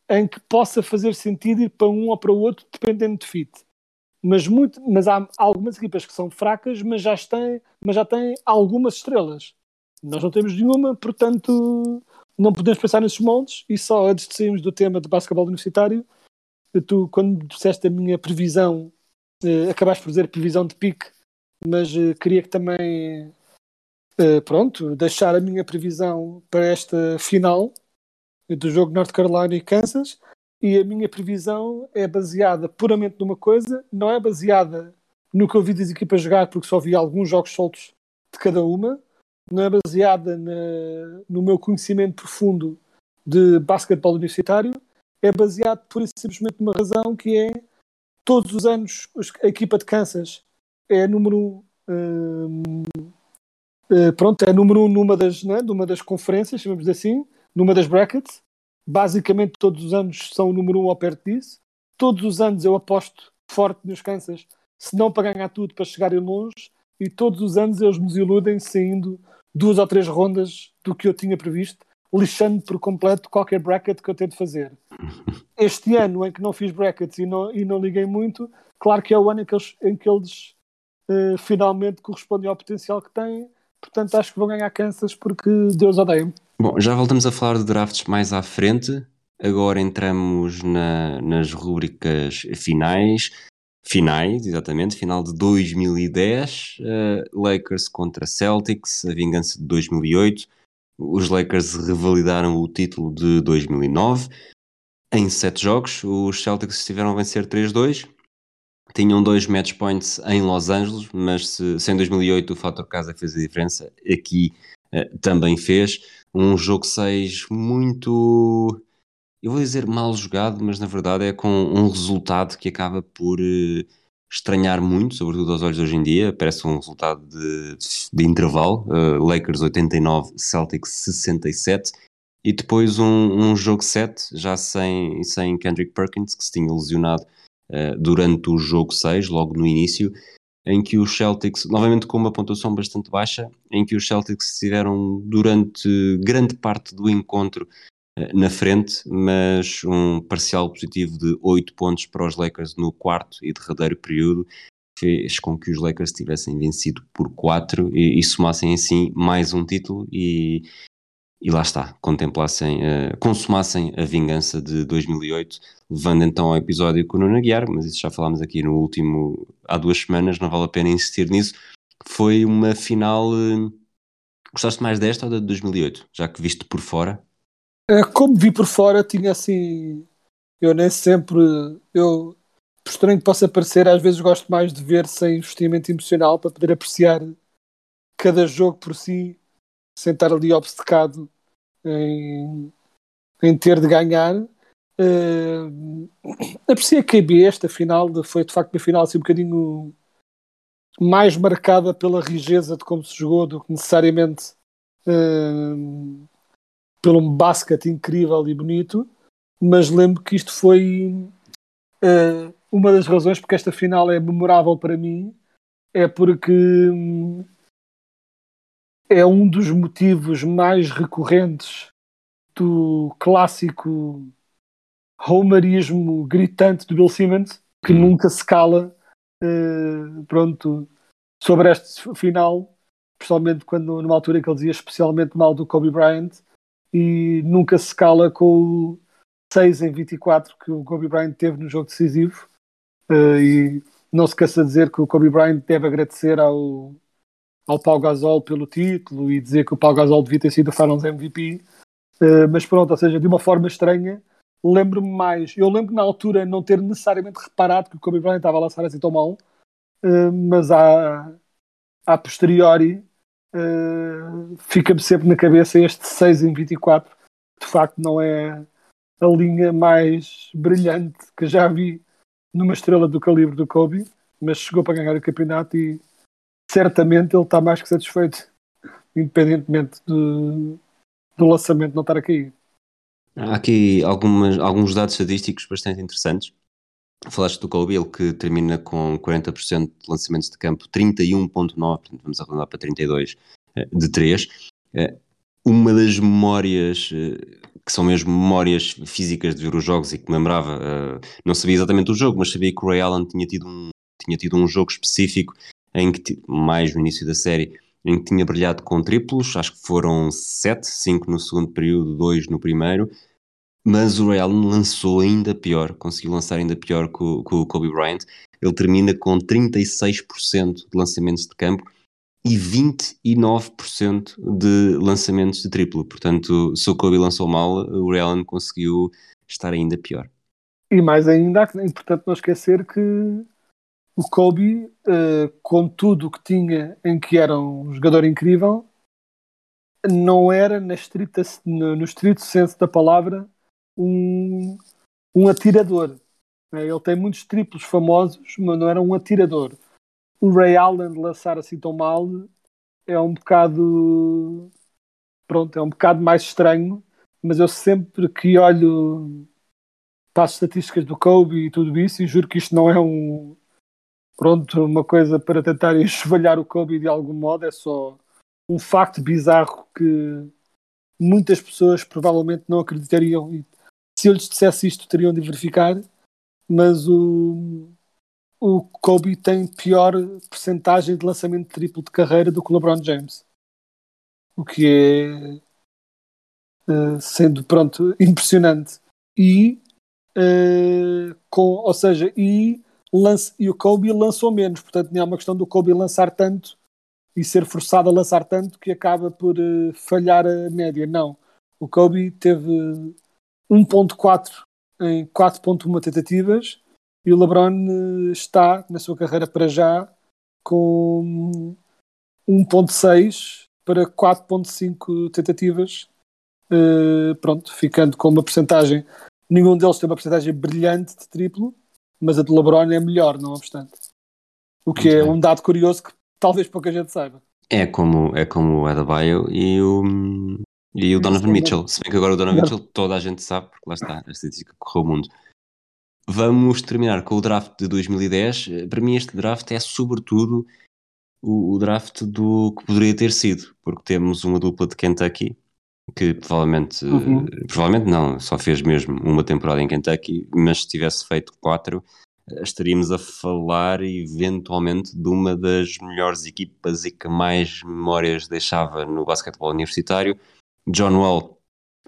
[SPEAKER 2] em que possa fazer sentido ir para um ou para o outro dependendo de fit mas, muito, mas há algumas equipas que são fracas, mas já têm, mas já têm algumas estrelas. Nós não temos nenhuma, portanto não podemos pensar nesses moldes. E só antes de sairmos do tema de basquetebol universitário, tu, quando disseste a minha previsão, eh, acabaste por dizer previsão de pique, mas eh, queria que também, eh, pronto, deixar a minha previsão para esta final do jogo North Carolina e Kansas. E a minha previsão é baseada puramente numa coisa, não é baseada no que eu vi das equipas jogar, porque só vi alguns jogos soltos de cada uma, não é baseada na, no meu conhecimento profundo de basquetebol universitário, é baseado por simplesmente numa razão que é todos os anos a equipa de Kansas é número um, uh, pronto, é número um numa das, né, numa das conferências, chamamos assim, numa das brackets, basicamente todos os anos são o número um ao perto disso. Todos os anos eu aposto forte nos Kansas, se não para ganhar tudo, para chegarem longe. E todos os anos eles nos iludem saindo duas ou três rondas do que eu tinha previsto, lixando por completo qualquer bracket que eu tento fazer. [LAUGHS] Este ano em que não fiz brackets e não, e não liguei muito, claro que é o ano em que eles, em que eles uh, finalmente correspondem ao potencial que têm. Portanto, acho que vão ganhar Kansas porque Deus odeia-me.
[SPEAKER 1] Bom, já voltamos a falar de drafts mais à frente. Agora entramos na, nas rubricas finais. Finais, exatamente, final de 2010, uh, Lakers contra Celtics, a vingança de 2008. Os Lakers revalidaram o título de 2009. Em sete jogos, os Celtics estiveram a vencer 3-2. Tinham dois match points em Los Angeles, mas se, se em 2008 o fator casa fez a diferença, aqui uh, também fez um jogo 6 muito, eu vou dizer mal jogado, mas na verdade é com um resultado que acaba por uh, estranhar muito, sobretudo aos olhos de hoje em dia. Parece um resultado de, de intervalo: uh, Lakers 89, Celtics 67. E depois um, um jogo 7, já sem, sem Kendrick Perkins, que se tinha lesionado uh, durante o jogo 6, logo no início em que os Celtics, novamente com uma pontuação bastante baixa, em que os Celtics estiveram durante grande parte do encontro eh, na frente, mas um parcial positivo de 8 pontos para os Lakers no quarto e derradeiro período. fez com que os Lakers tivessem vencido por 4 e, e somassem assim mais um título e, e lá está, contemplassem, uh, consumassem a vingança de 2008, levando então ao episódio com o Nuno Aguiar, mas isso já falámos aqui no último, há duas semanas, não vale a pena insistir nisso, foi uma final, uh, gostaste mais desta ou da de 2008, já que viste por fora?
[SPEAKER 2] É, como vi por fora, tinha assim, eu nem sempre, eu, por estranho que possa parecer, às vezes gosto mais de ver sem investimento emocional para poder apreciar cada jogo por si sem estar ali obcecado em, em ter de ganhar. Uh, apreciei a KB, esta final foi de facto uma final assim um bocadinho mais marcada pela rigidez de como se jogou do que necessariamente uh, pelo um basquete incrível e bonito, mas lembro que isto foi uh, uma das razões porque esta final é memorável para mim, é porque um, é um dos motivos mais recorrentes do clássico homerismo gritante do Bill Simmons, que hum. nunca se cala uh, pronto, sobre este final, especialmente quando numa altura que ele dizia especialmente mal do Kobe Bryant, e nunca se cala com o 6 em 24 que o Kobe Bryant teve no jogo decisivo. Uh, e não se cansa de dizer que o Kobe Bryant deve agradecer ao, ao Pau Gasol pelo título e dizer que o Pau Gasol devia ter sido o Finals MVP. Uh, mas pronto, ou seja, de uma forma estranha, lembro-me mais. Eu lembro na altura não ter necessariamente reparado que o Kobe Bryant estava a lançar assim tão mal, uh, mas a, a posteriori uh, fica-me sempre na cabeça este 6 em 24. De facto, não é a linha mais brilhante que já vi numa estrela do calibre do Kobe, mas chegou para ganhar o campeonato e certamente ele está mais que satisfeito, independentemente do, do lançamento não estar a cair.
[SPEAKER 1] Há aqui algumas, alguns dados estadísticos bastante interessantes. Falaste do Kobe, ele que termina com 40% de lançamentos de campo, 31.9, portanto vamos arredondar para 32 eh, de 3. Eh, uma das memórias eh, que são mesmo memórias físicas de ver os jogos e que me lembrava, não sabia exatamente o jogo, mas sabia que o Ray Allen tinha tido um, tinha tido um jogo específico em que, mais no início da série, em que tinha brilhado com triplos, acho que foram 7, 5 no segundo período, 2 no primeiro, mas o Ray lançou ainda pior, conseguiu lançar ainda pior que o, Kobe Bryant. Ele termina com 36% de lançamentos de campo e 29% de lançamentos de triplo. Portanto, se o Kobe lançou mal, o Ray conseguiu estar ainda pior.
[SPEAKER 2] E mais ainda, é importante não esquecer que o Kobe, uh, com tudo o que tinha em que era um jogador incrível, não era na estrita, no, no estrito senso da palavra um, um atirador. Né? Ele tem muitos triplos famosos, mas não era um atirador. O Ray Allen lançar assim tão mal é um bocado pronto, é um bocado mais estranho, mas eu sempre que olho para as estatísticas do Kobe e tudo isso, e juro que isto não é um pronto, uma coisa para tentar [LAUGHS] enxovalhar o Kobe de algum modo, é só um facto bizarro que muitas pessoas provavelmente não acreditariam. E se eu lhes dissesse isto, teriam de verificar. Mas o, o Kobe tem pior percentagem de lançamento triplo de carreira do que o LeBron James. O que é, uh, sendo, pronto, impressionante. E, uh, com, ou seja, e lance, e o Kobe lançou menos, portanto não é uma questão do Kobe lançar tanto e ser forçado a lançar tanto que acaba por uh, falhar a média. Não. O Kobe teve 1.4 em 4.1 tentativas e o LeBron uh, está na sua carreira para já com 1.6 para 4.5 tentativas. Uh, pronto, ficando com uma percentagem. Nenhum deles tem uma percentagem brilhante de triplo, mas a de LeBron é melhor, não obstante. O que Muito é bem. um dado curioso que talvez pouca gente saiba.
[SPEAKER 1] É como, é como o Adebayo e o, e o Donovan Mitchell. Se bem que agora o Donovan Mitchell toda a gente sabe, porque lá está, a estatística correu o mundo. Vamos terminar com o draft de 2010. Para mim, este draft é sobretudo o, o draft do que poderia ter sido, porque temos uma dupla de Kentucky que provavelmente, uhum. provavelmente não, só fez mesmo uma temporada em Kentucky, mas se tivesse feito quatro, estaríamos a falar eventualmente de uma das melhores equipas e que mais memórias deixava no basquetebol universitário. John Wall,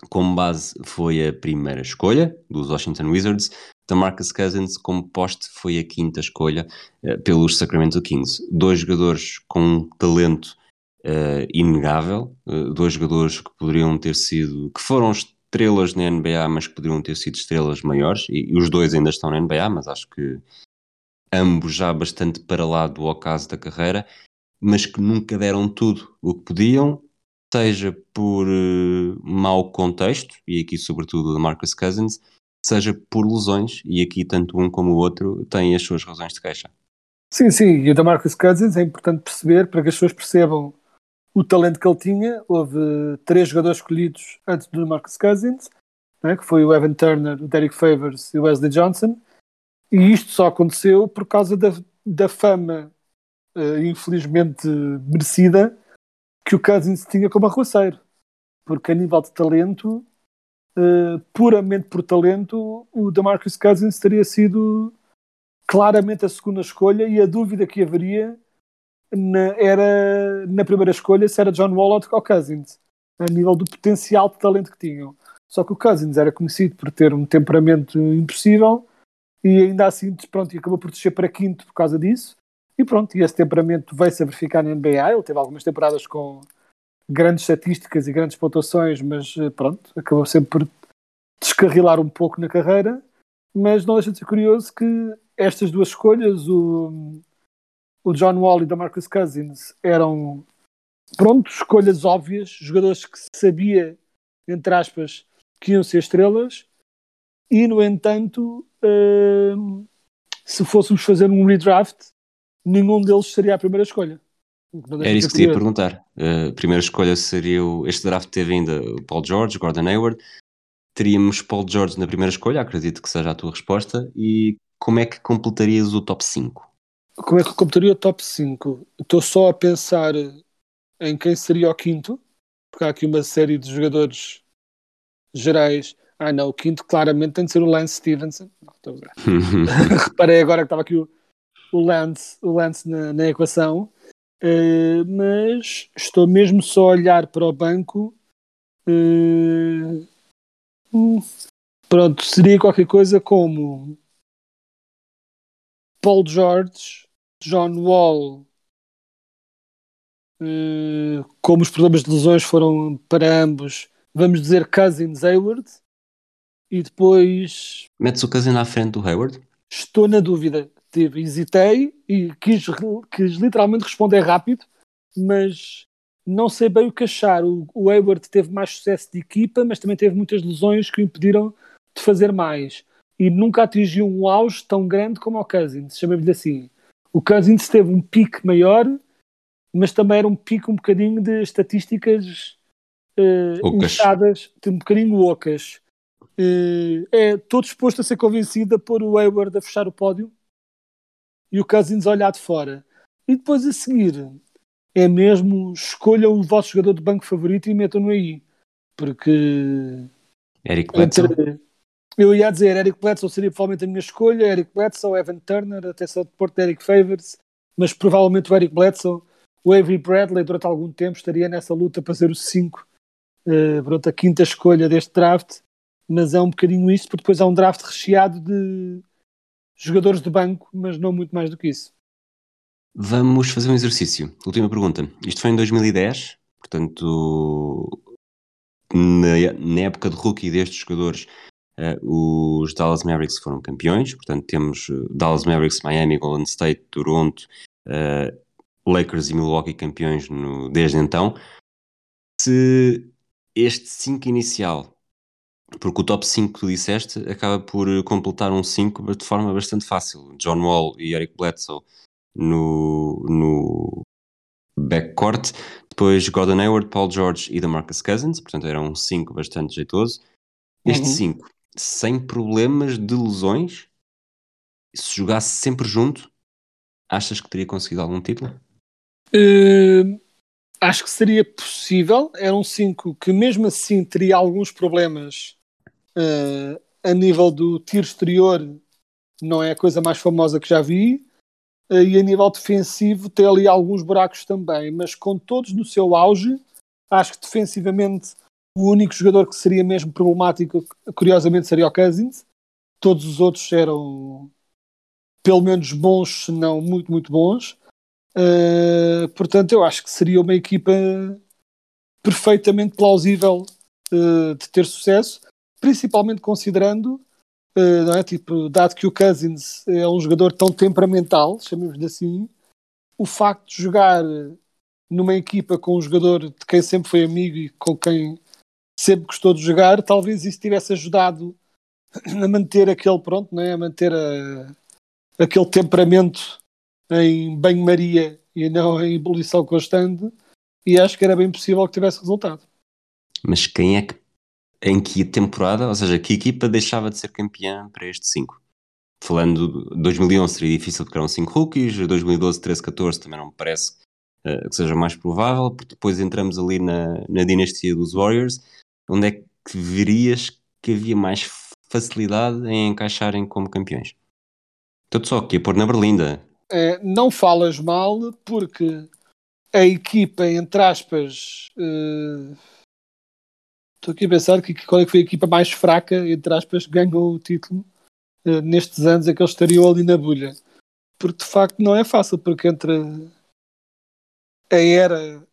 [SPEAKER 1] como base, foi a primeira escolha dos Washington Wizards. DeMarcus Cousins, como poste, foi a quinta escolha uh, pelos Sacramento Kings. Dois jogadores com um talento uh, inegável, uh, dois jogadores que poderiam ter sido, que foram estrelas na NBA, mas que poderiam ter sido estrelas maiores, e, e, os dois ainda estão na NBA, mas acho que ambos já bastante para lá do ocaso da carreira, mas que nunca deram tudo o que podiam, seja por uh, mau contexto, e aqui sobretudo de Marcus Cousins, seja por lesões, e aqui tanto um como o outro têm as suas razões de queixa.
[SPEAKER 2] Sim, sim, e o da Marcus Cousins é importante perceber para que as pessoas percebam o talento que ele tinha. Houve três jogadores escolhidos antes do Marcus Cousins, né, que foi o Evan Turner, o Derek Favors e o Wesley Johnson. E isto só aconteceu por causa da, da fama, uh, infelizmente merecida, que o Cousins tinha como arruaceiro. Porque a nível de talento, uh, puramente por talento, o DeMarcus Cousins teria sido claramente a segunda escolha e a dúvida que haveria na, era na primeira escolha se era John Wall ou Cousins, a nível do potencial de talento que tinham. Só que o Cousins era conhecido por ter um temperamento impossível e ainda assim pronto, acabou por descer para quinto por causa disso. E pronto, e esse temperamento veio-se a verificar na NBA. Ele teve algumas temporadas com grandes estatísticas e grandes pontuações, mas eh, pronto, acabou sempre por descarrilar um pouco na carreira. Mas não deixa de ser curioso que estas duas escolhas, o, o John Wall e da Marcus Cousins eram pronto, escolhas óbvias, jogadores que sabia, entre aspas, que iam ser estrelas, e no entanto, uh, se fôssemos fazer um redraft, nenhum deles seria a primeira escolha.
[SPEAKER 1] Era isso que te ia perguntar. A uh, primeira escolha seria o, este draft teve ainda o Paul George, Gordon Hayward. Teríamos Paul George na primeira escolha, acredito que seja a tua resposta. E como é que completarias o top 5?
[SPEAKER 2] Como é que computaria o top 5? Estou só a pensar em quem seria o quinto, porque há aqui uma série de jogadores gerais. Ah, não, o quinto claramente tem de ser o Lance Stevenson. Não, [LAUGHS] Reparei agora que estava aqui o, o Lance, o Lance na, na equação, uh, mas estou mesmo só a olhar para o banco. Uh, pronto, seria qualquer coisa como Paul George, John Wall, uh, como os problemas de lesões foram para ambos, vamos dizer Cousins Hayward, e depois.
[SPEAKER 1] Metes o Cousins à frente do Hayward?
[SPEAKER 2] Estou na dúvida. Tive, hesitei e quis, quis literalmente responder rápido, mas não sei bem o que achar. O, o Hayward teve mais sucesso de equipa, mas também teve muitas lesões que o impediram de fazer mais. E nunca atingiu um auge tão grande como o Cousins, chamemos-lhe assim. O Cousins teve um pique maior, mas também era um pique um bocadinho de estatísticas uh, inchadas, um bocadinho ocas. Uh, é, estou disposto a ser convencido a pôr o Hayward a fechar o pódio e o Cousins a olhar de fora. E depois a seguir, é mesmo escolham o vosso jogador de banco favorito e metam-no aí. Porque.
[SPEAKER 1] Eric Bledsoe. Entre,
[SPEAKER 2] eu ia dizer, Eric Bledsoe seria provavelmente a minha escolha, Eric Bledsoe, Evan Turner, até só de porto Eric Favors, mas provavelmente o Eric Bledsoe, o Avery Bradley durante algum tempo estaria nessa luta para ser o 5, uh, pronto, a quinta escolha deste draft, mas é um bocadinho isso, porque depois há um draft recheado de jogadores de banco, mas não muito mais do que isso.
[SPEAKER 1] Vamos fazer um exercício. Última pergunta. Isto foi em 2010, portanto, na, na época de rookie destes jogadores, Uh, os Dallas Mavericks foram campeões, portanto temos uh, Dallas Mavericks, Miami, Golden State, Toronto, uh, Lakers e Milwaukee campeões no, desde então. Se este 5 inicial, porque o top 5 que tu disseste acaba por completar um 5 de forma bastante fácil. John Wall e Eric Bledsoe no, no backcourt, depois Gordon Hayward, Paul George e DeMarcus Cousins, portanto era um 5 bastante jeitoso. Este 5 uhum sem problemas de lesões, se jogasse sempre junto, achas que teria conseguido algum título?
[SPEAKER 2] Uh, acho que seria possível. Era um 5 que, mesmo assim, teria alguns problemas uh, a nível do tiro exterior não é a coisa mais famosa que já vi. Eh, E a nível defensivo tem ali alguns buracos também, mas com todos no seu auge, acho que defensivamente o único jogador que seria mesmo problemático, curiosamente, seria o Cousins. Todos os outros eram pelo menos bons, se não muito, muito bons. Uh, portanto, eu acho que seria uma equipa perfeitamente plausível uh, de ter sucesso, principalmente considerando, uh, não é? tipo, dado que o Cousins é um jogador tão temperamental, chamemos-lhe assim, o facto de jogar numa equipa com um jogador de quem sempre foi amigo e com quem sempre gostou de jogar, talvez isso tivesse ajudado a manter aquele pronto, não é? a manter a, aquele temperamento em banho-maria e não em ebulição constante, e acho que era bem possível que tivesse resultado.
[SPEAKER 1] Mas quem é que, em que temporada, ou seja, que equipa deixava de ser campeã para este 5? Falando de 2011 seria difícil porque eram 5 rookies, 2012, 13, 14 também não me parece uh, que seja mais provável, porque depois entramos ali na, na dinastia dos Warriors, onde é que verias que havia mais facilidade em encaixarem como campeões? Estou só aqui a pôr na Berlinda.
[SPEAKER 2] É, não falas mal, porque a equipa, entre aspas, uh, estou aqui a pensar que qual é que foi a equipa mais fraca, entre aspas, que ganhou o título uh, nestes anos em que eles estariam ali na bolha. Porque de facto não é fácil, porque entre a era.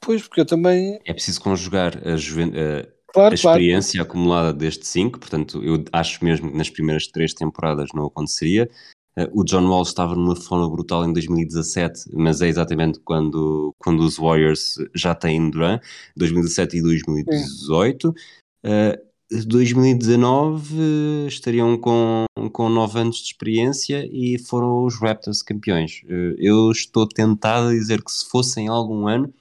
[SPEAKER 2] Pois, porque eu também.
[SPEAKER 1] É preciso conjugar a, juven... a,
[SPEAKER 2] Claro,
[SPEAKER 1] a experiência claro. acumulada destes 5, portanto, eu acho mesmo que nas primeiras três temporadas não aconteceria. Uh, o John Wall estava numa forma brutal em 2017, mas é exatamente quando, quando os Warriors já têm Durant, 2017 e 2018. Uh, 2019 estariam com, com 9 anos de experiência e foram os Raptors campeões. Uh, eu estou tentado a dizer que se fossem algum ano,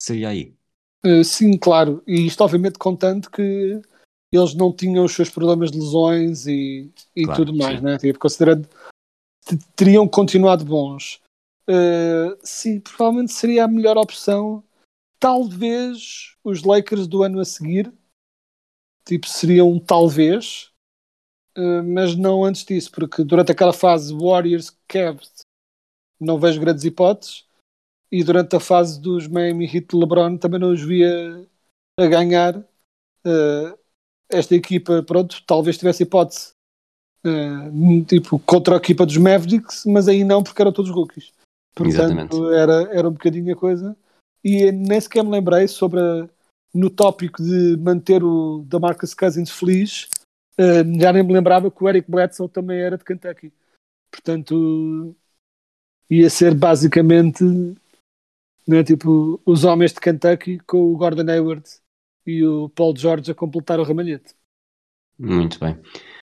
[SPEAKER 1] seria aí.
[SPEAKER 2] Uh, sim, claro. E isto obviamente contando que eles não tinham os seus problemas de lesões e, e
[SPEAKER 1] Claro,
[SPEAKER 2] tudo mais,
[SPEAKER 1] sim.
[SPEAKER 2] né? Tipo, considerando que teriam continuado bons. Uh, sim, provavelmente seria a melhor opção. Talvez os Lakers do ano a seguir, tipo, seriam um talvez, uh, mas não antes disso, porque durante aquela fase Warriors Cavs não vejo grandes hipóteses e durante a fase dos Miami Heat de LeBron também não os via a ganhar. Uh, esta equipa, pronto, talvez tivesse hipótese uh, tipo contra a equipa dos Mavericks, mas aí não porque eram todos rookies.
[SPEAKER 1] Exatamente.
[SPEAKER 2] Portanto, era, era um bocadinho a coisa. E nem sequer me lembrei sobre a- no tópico de manter o da Marcus Cousins feliz, uh, já nem me lembrava que o Eric Bledsoe também era de Kentucky. Portanto, ia ser basicamente né, tipo os homens de Kentucky com o Gordon Hayward e o Paul George a completar o ramalhete.
[SPEAKER 1] Muito bem.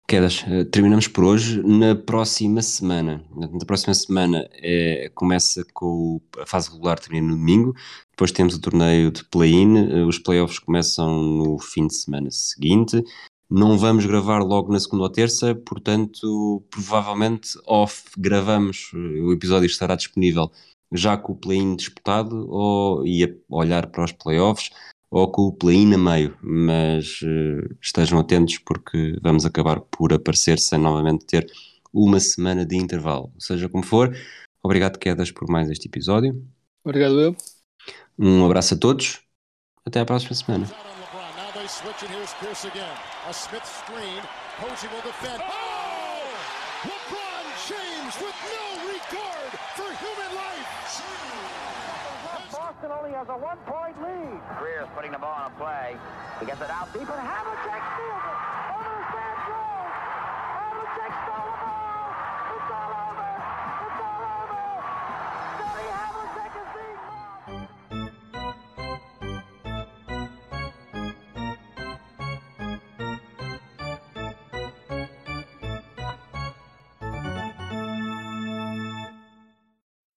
[SPEAKER 1] Quedas, eh, terminamos por hoje. Na próxima semana, na próxima semana é, começa com a fase regular, termina no domingo. Depois temos o torneio de play-in. eh, Os playoffs começam no fim de semana seguinte. Não vamos gravar logo na segunda ou terça, portanto, provavelmente off gravamos. O episódio estará disponível já com o play-in disputado ou ia olhar para os playoffs ou com o play-in a meio, mas eh, estejam atentos porque vamos acabar por aparecer sem novamente ter uma semana de intervalo. Seja como for, obrigado Quedas por mais este episódio.
[SPEAKER 2] Obrigado, eu.
[SPEAKER 1] Um abraço a todos. Até à próxima semana.
[SPEAKER 3] Out on LeBron. Now they switch, and here's Pierce again. A Smith screen. Posey will defend. Oh! LeBron James with no
[SPEAKER 4] Boston only has a one-point lead.
[SPEAKER 5] Greer's putting the ball on a play. He gets it out deep, and
[SPEAKER 4] Havlicek steals it.